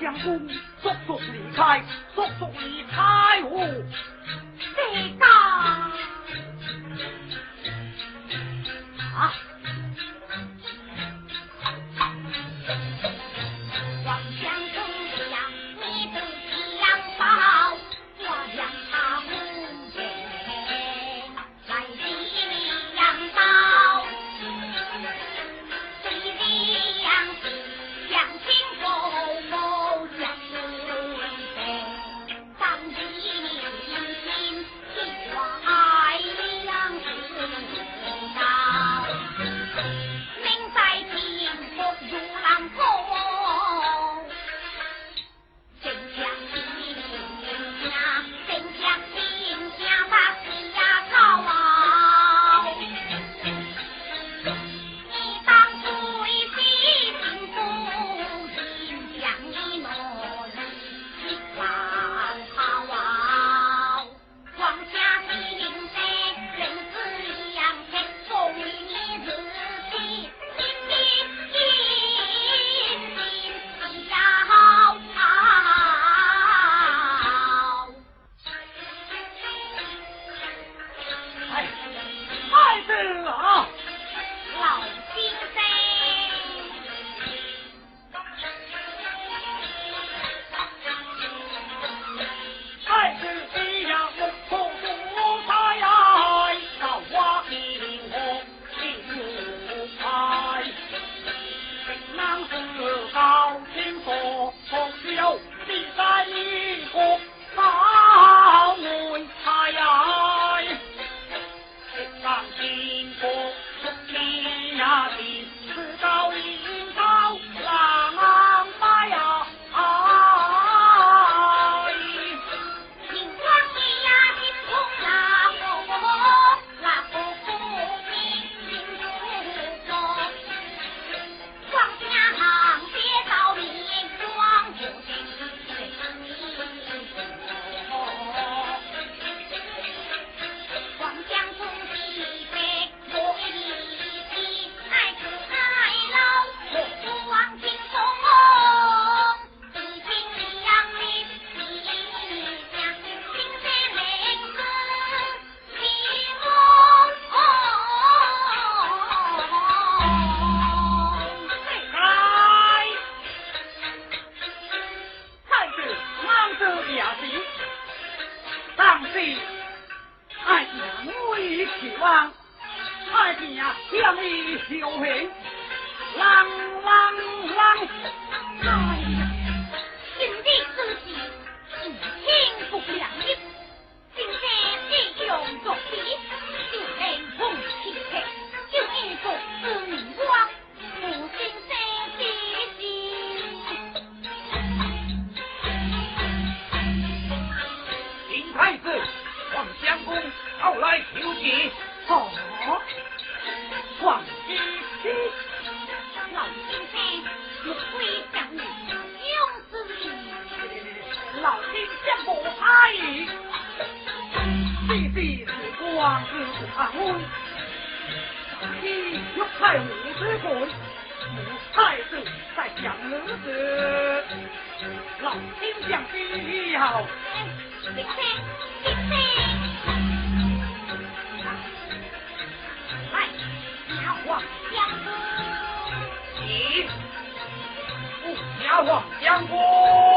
相公速速离开，必要。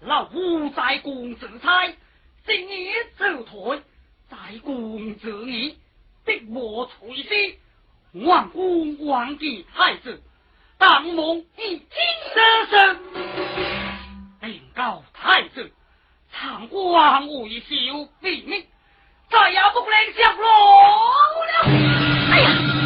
老夫在公子差，今日走退，在公子你的我垂心，万公王帝太子，当蒙一经得胜，禀告太子，长官无一休毙命，再也不能降落了。哎呀！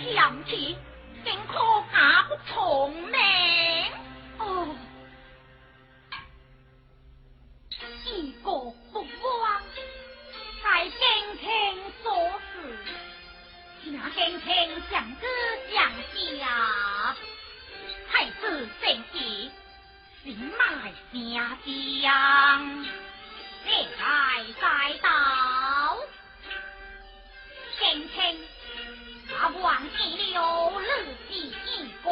「强敌，竟ん、け不从命？哦，一个目光在ん、ああ、い那ご、ふくわん、さ太子んち心脉しゅ、ちあけんちん、」忘记了乐记一个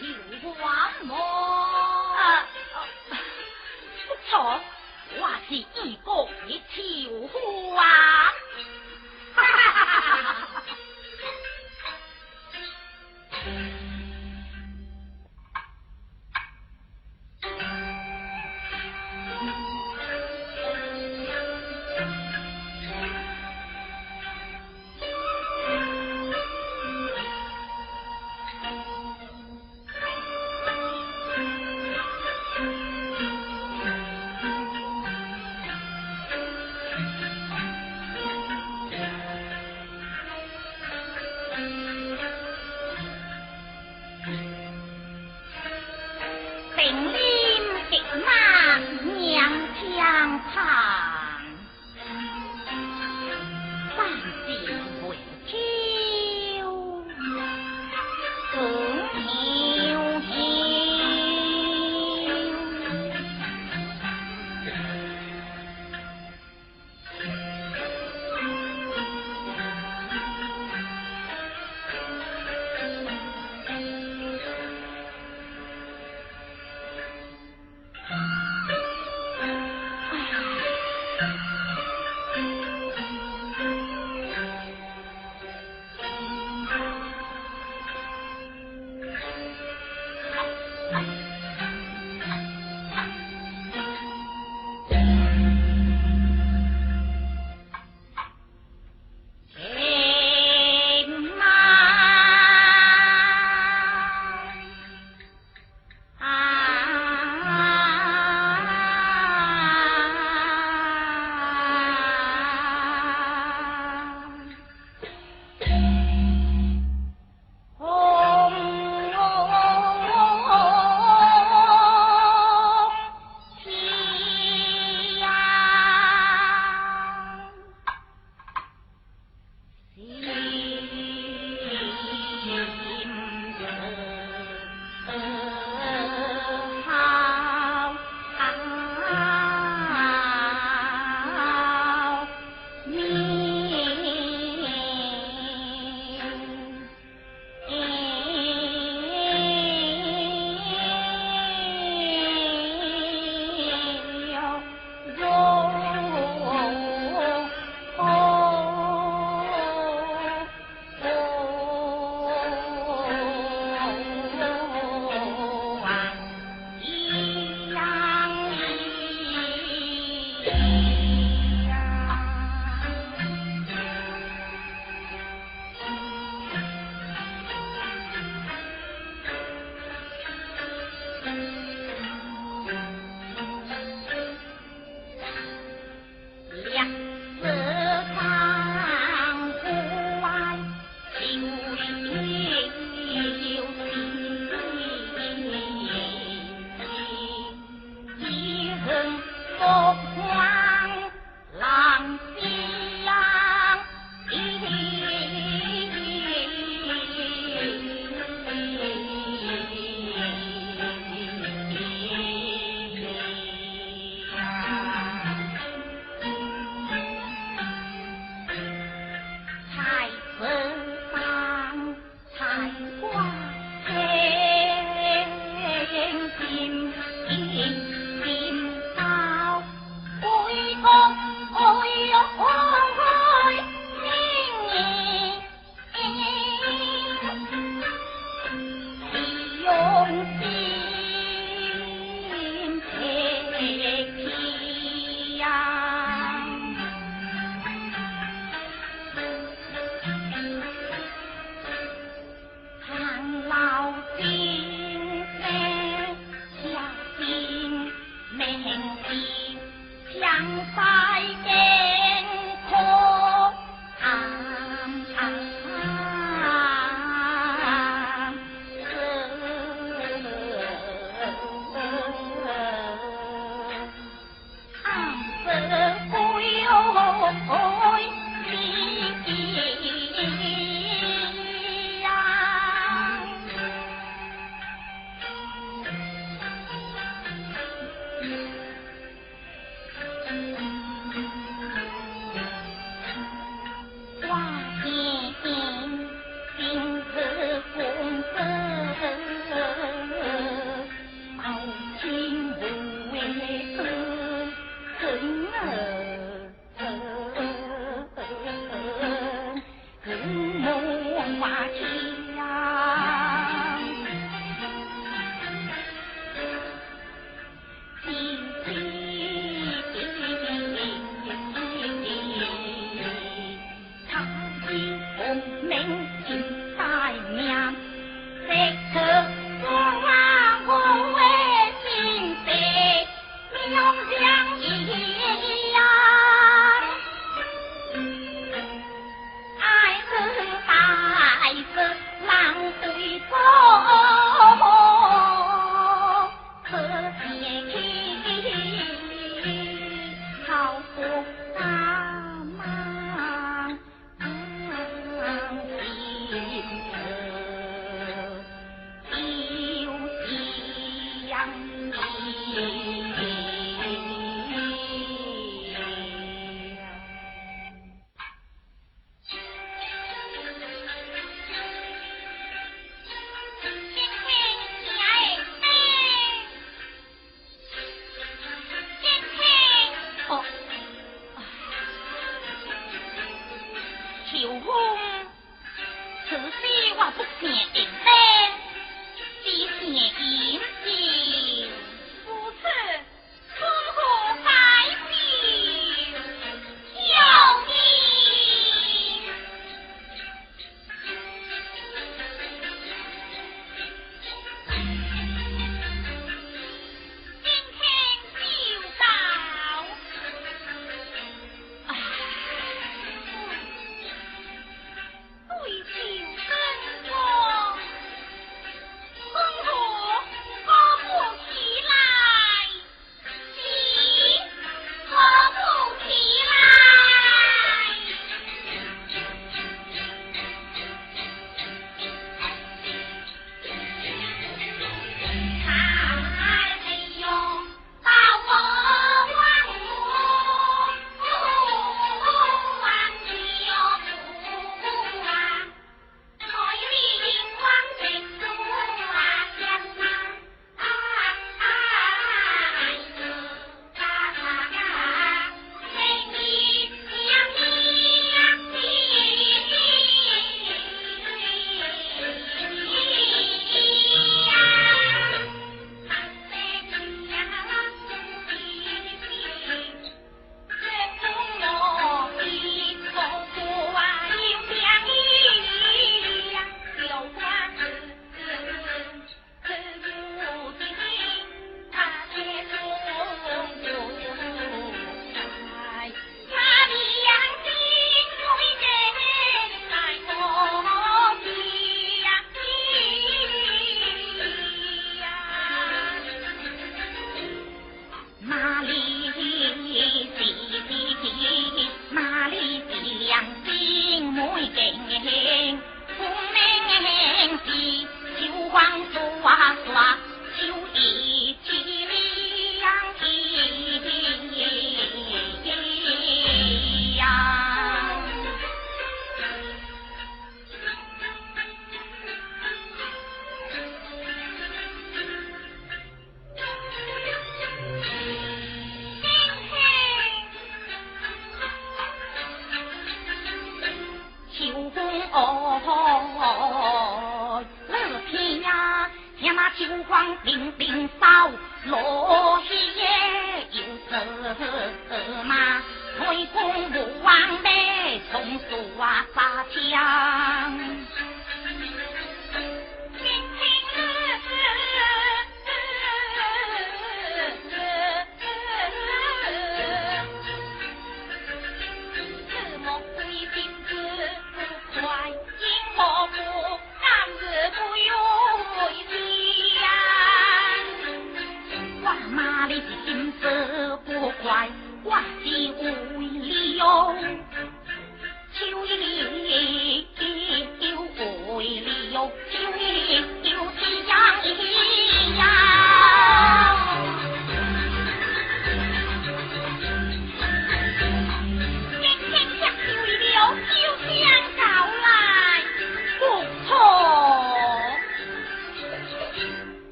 有关么？不错我是一个你求呼啊。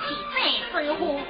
起这师傅，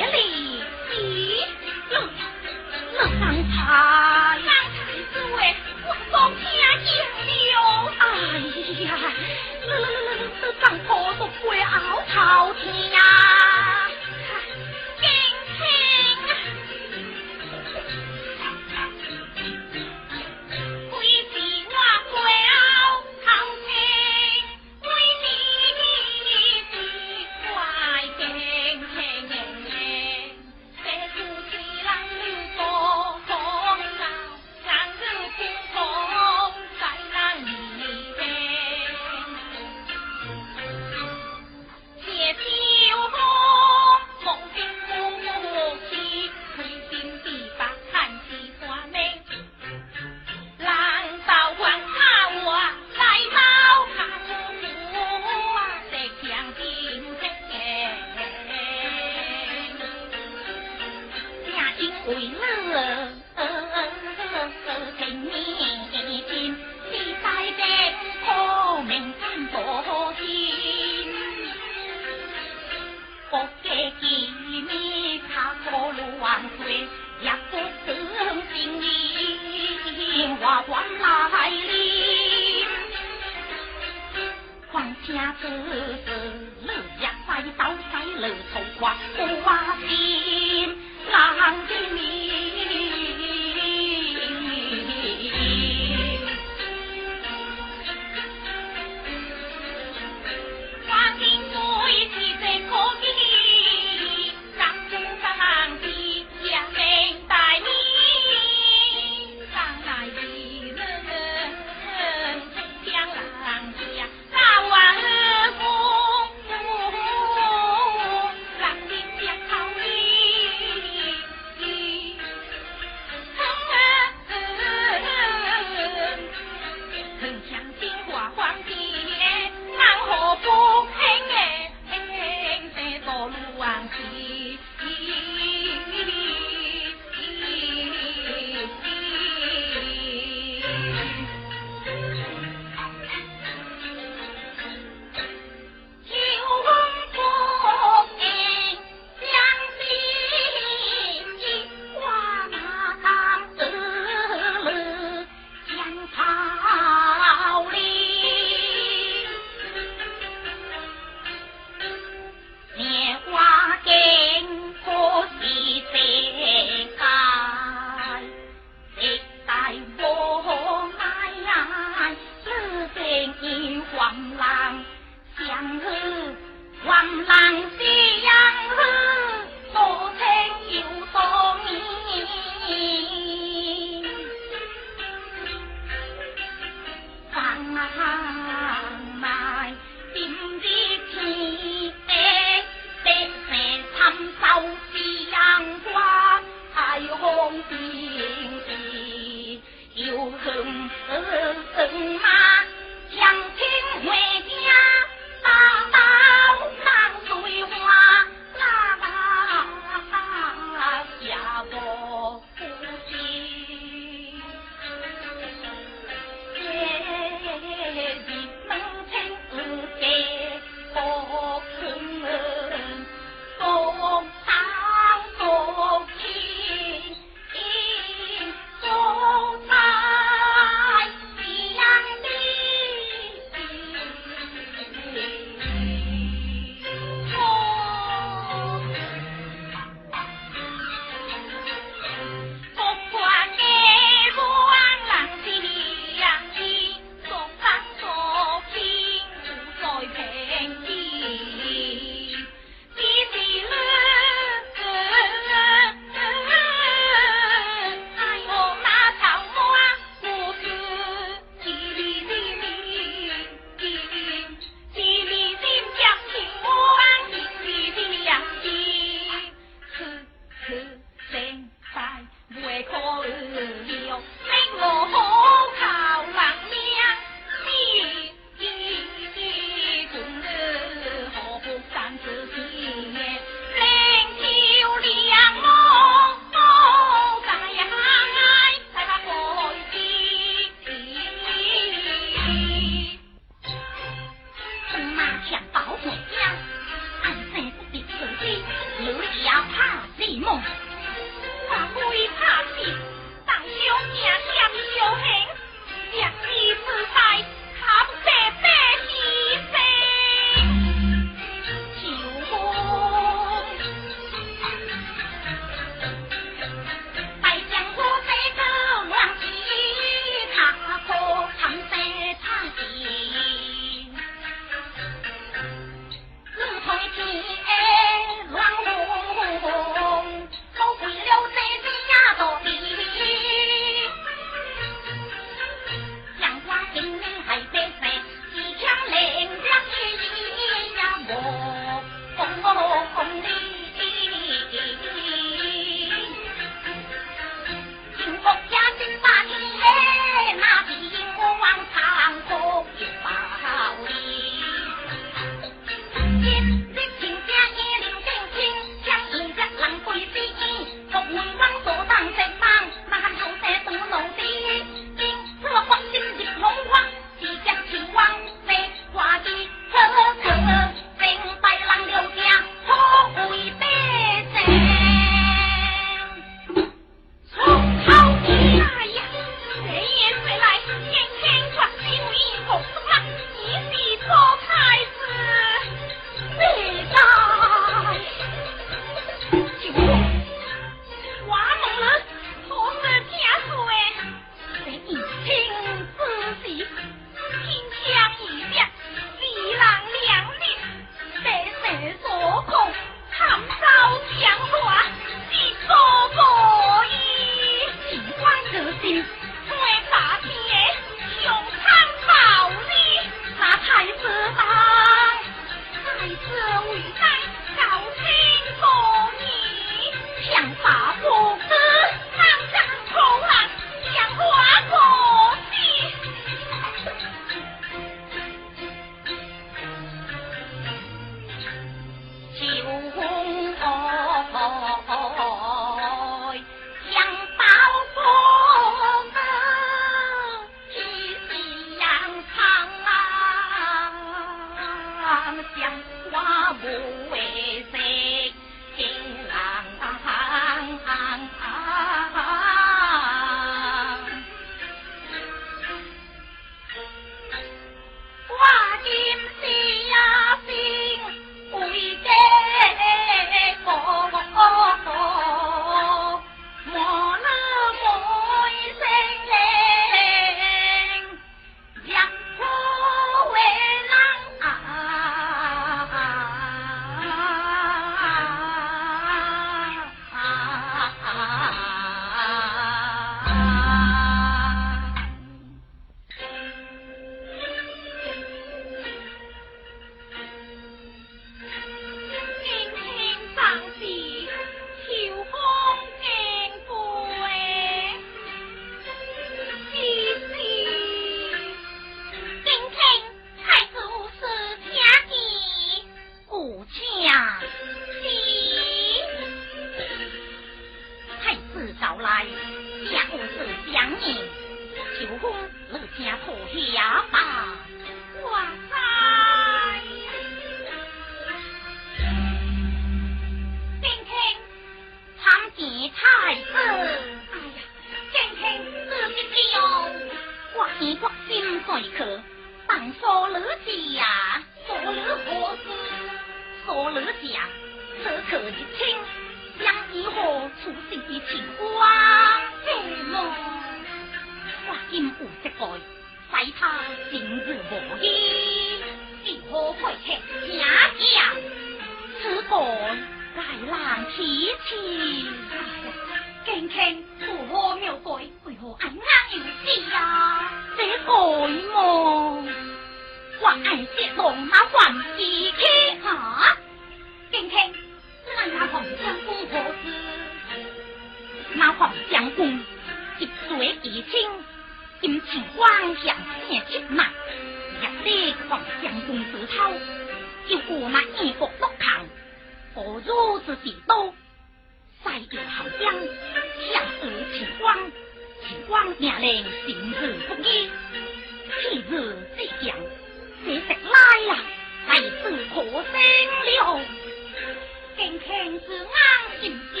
敬卿是啱心思，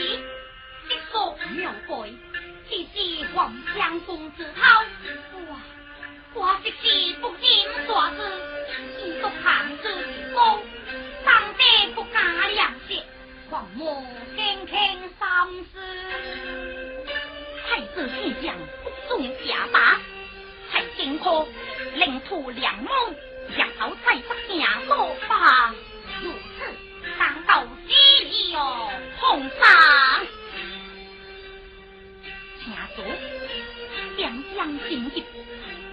即说妙改，只是黄将公子涛。哇，我即是不禁耍子，一独行之高，当得不加良舌。黄莫轻轻心思，太子先将不中下马，太惊科领土两梦，日后再不行多吧。如此，当道之了，皇上，请坐。两将进入，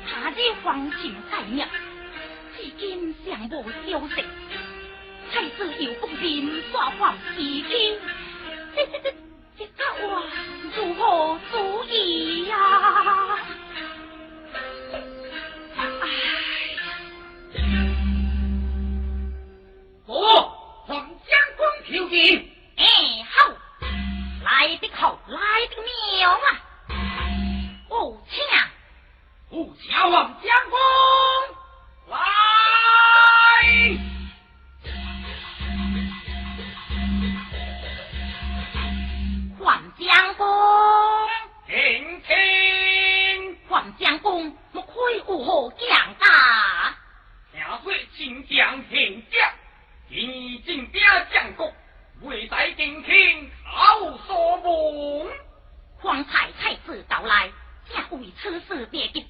他日黄情在灭，至今尚无消息。太子又不认耍黄旗兵，这这这这个话如何主意呀？哎，哦，黄将军求见。哎好，来的好，来的妙啊！哦，请，不瞧黄将军来。黄将军，听听，黄将军，莫亏有何讲啊？听说秦将平将，今进兵将国，未待敬卿好所梦。皇太太子到来，正为此事别急，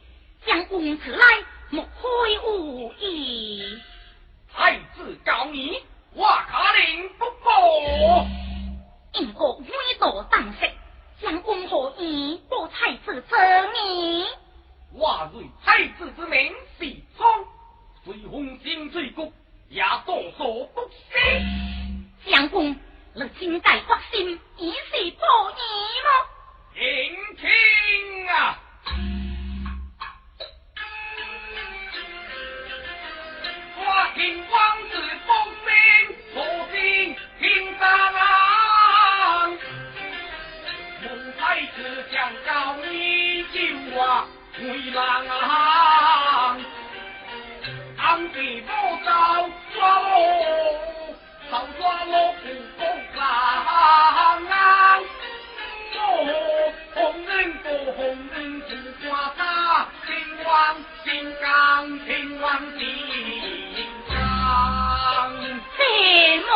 将公子来，莫亏无意。太子告你，我卡令不过。因国威道当食，将公何以报太子之名？我瑞太子之名是聪，虽红心最谷，也多所不惜。相公，你今代发心，以是报义么？听听啊！我听王子风声，我心听上郎。孟太子将告你救我回郎，俺的不招抓我，早抓我不公郎。我红人不红人不挂他，秦王心刚，秦王心刚。什么？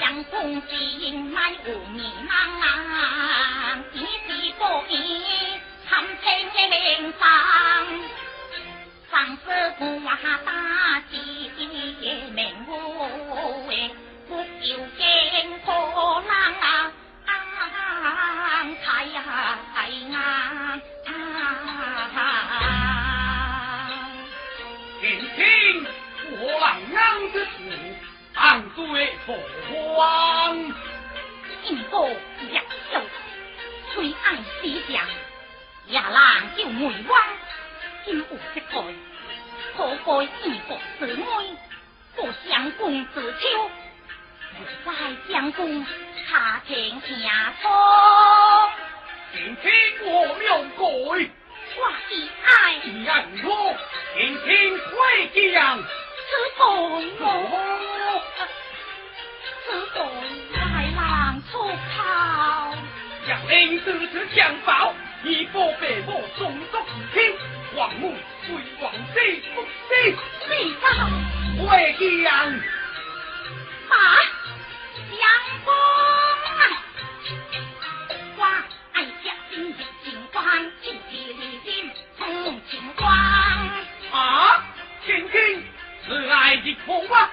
将军心乃无迷茫，一时不义，含情上。上司不话打击名户，不有惊破浪啊！太呀太呀！听听我郎安之词，安罪父皇。一个一手，虽爱西江，亚郎就梅汪。今有一个，可改一国之爱，不相公子秋，在相公他听下风。请听我庙改，我的爱，你爱我，请听回将，此本我，此本来郎出逃，将领得此相报，一波被我中作一听，王母为王死不死，李道回将，马相公啊！情义理心同情光啊！听听，慈爱的苦啊，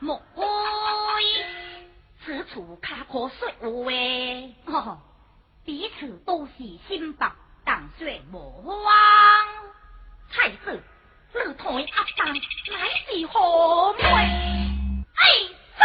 莫怪，此处卡可说话喂。彼此都是心白，但说莫忘。太子，你同阿当乃是何妹？哎，走！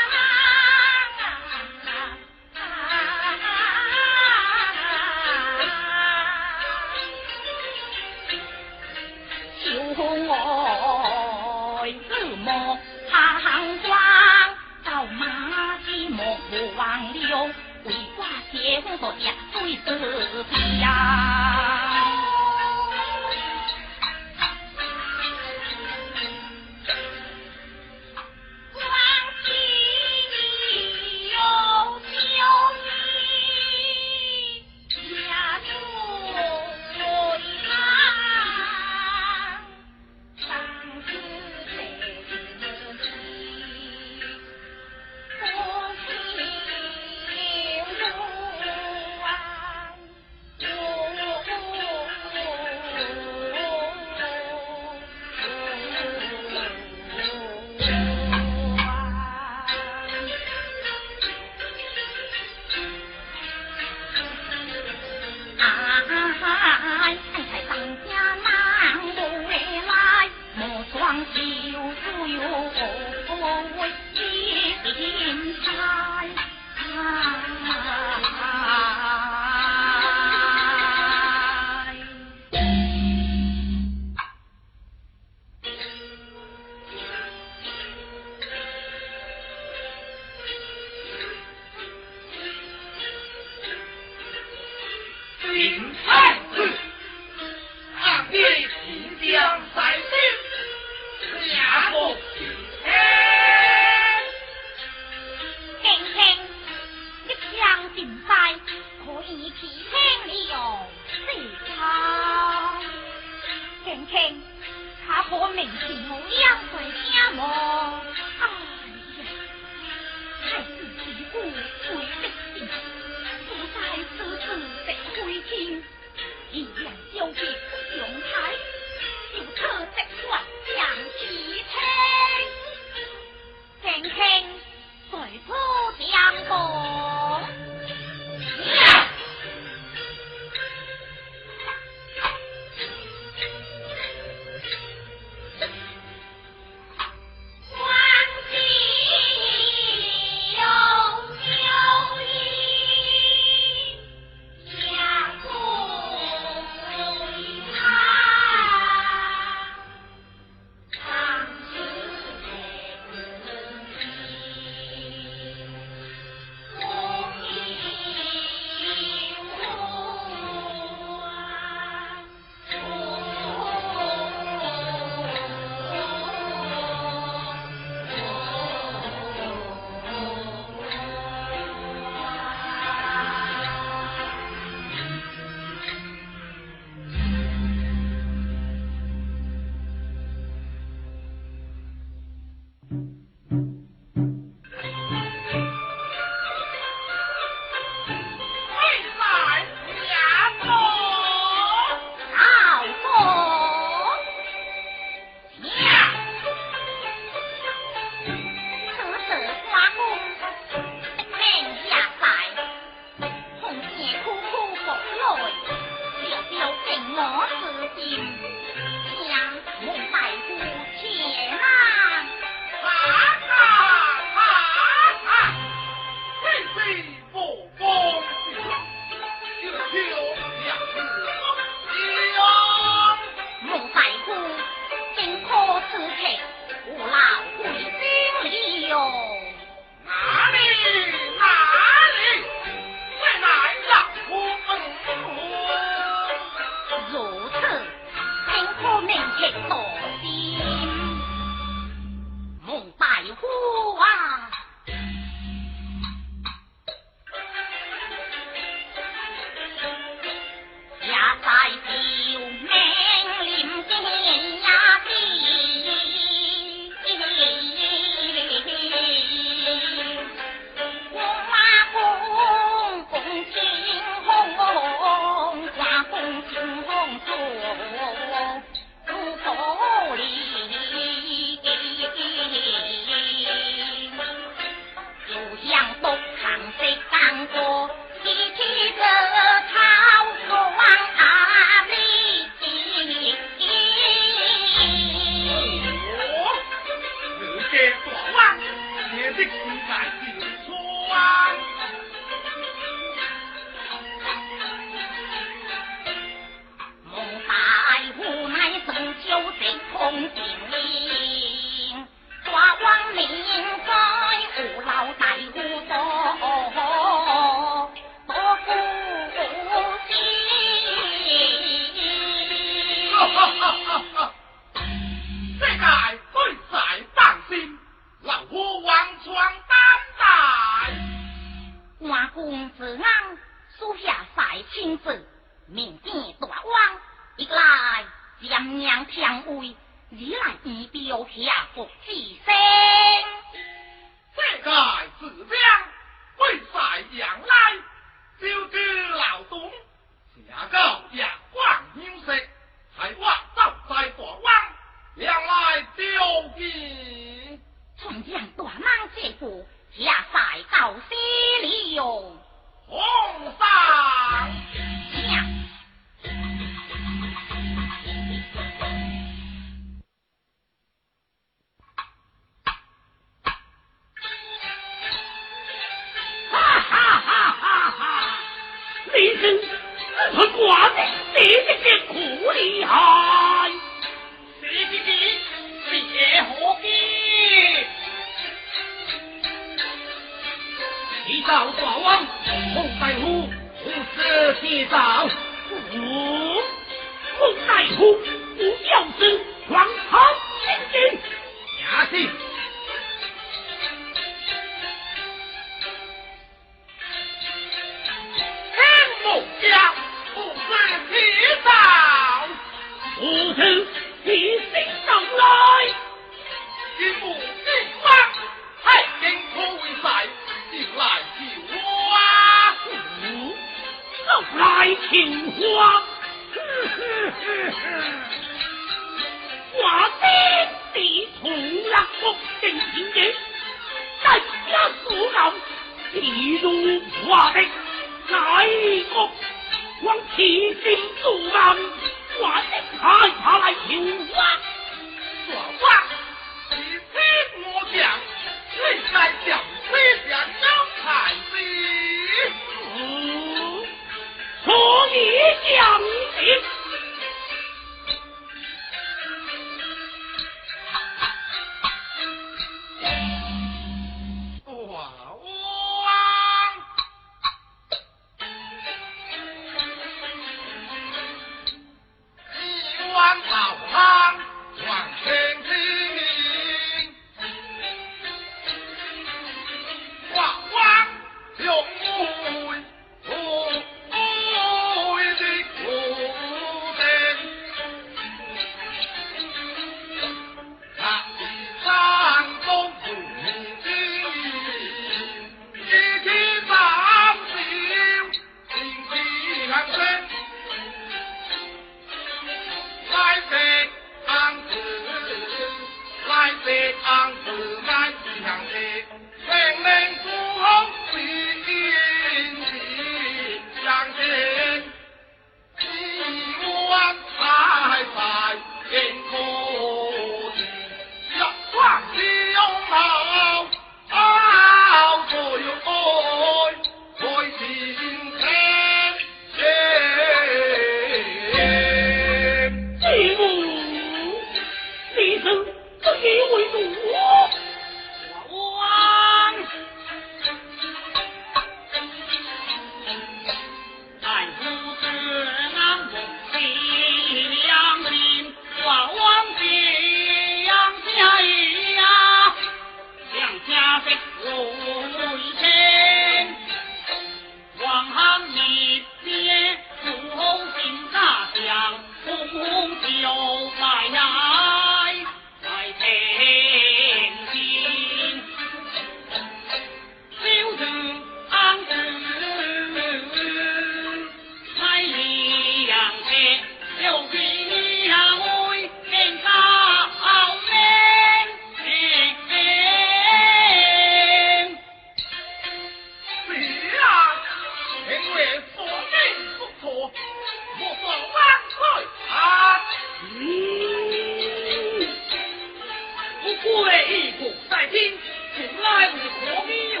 在听，从来无何必哦。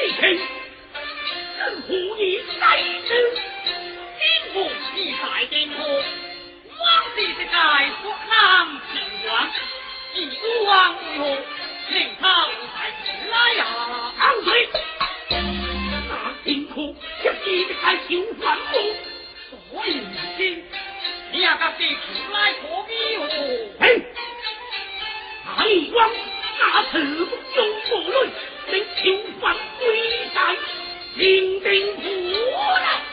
你听，任何你在之，今后你在天河，往昔是在国南秦王，一孤王为何？令他在此来呀？安水，那天河一直在修反目，所以你今你也甲这出来何必哦？嘿。大王那次不忠不伦，令囚犯归山，领兵破来。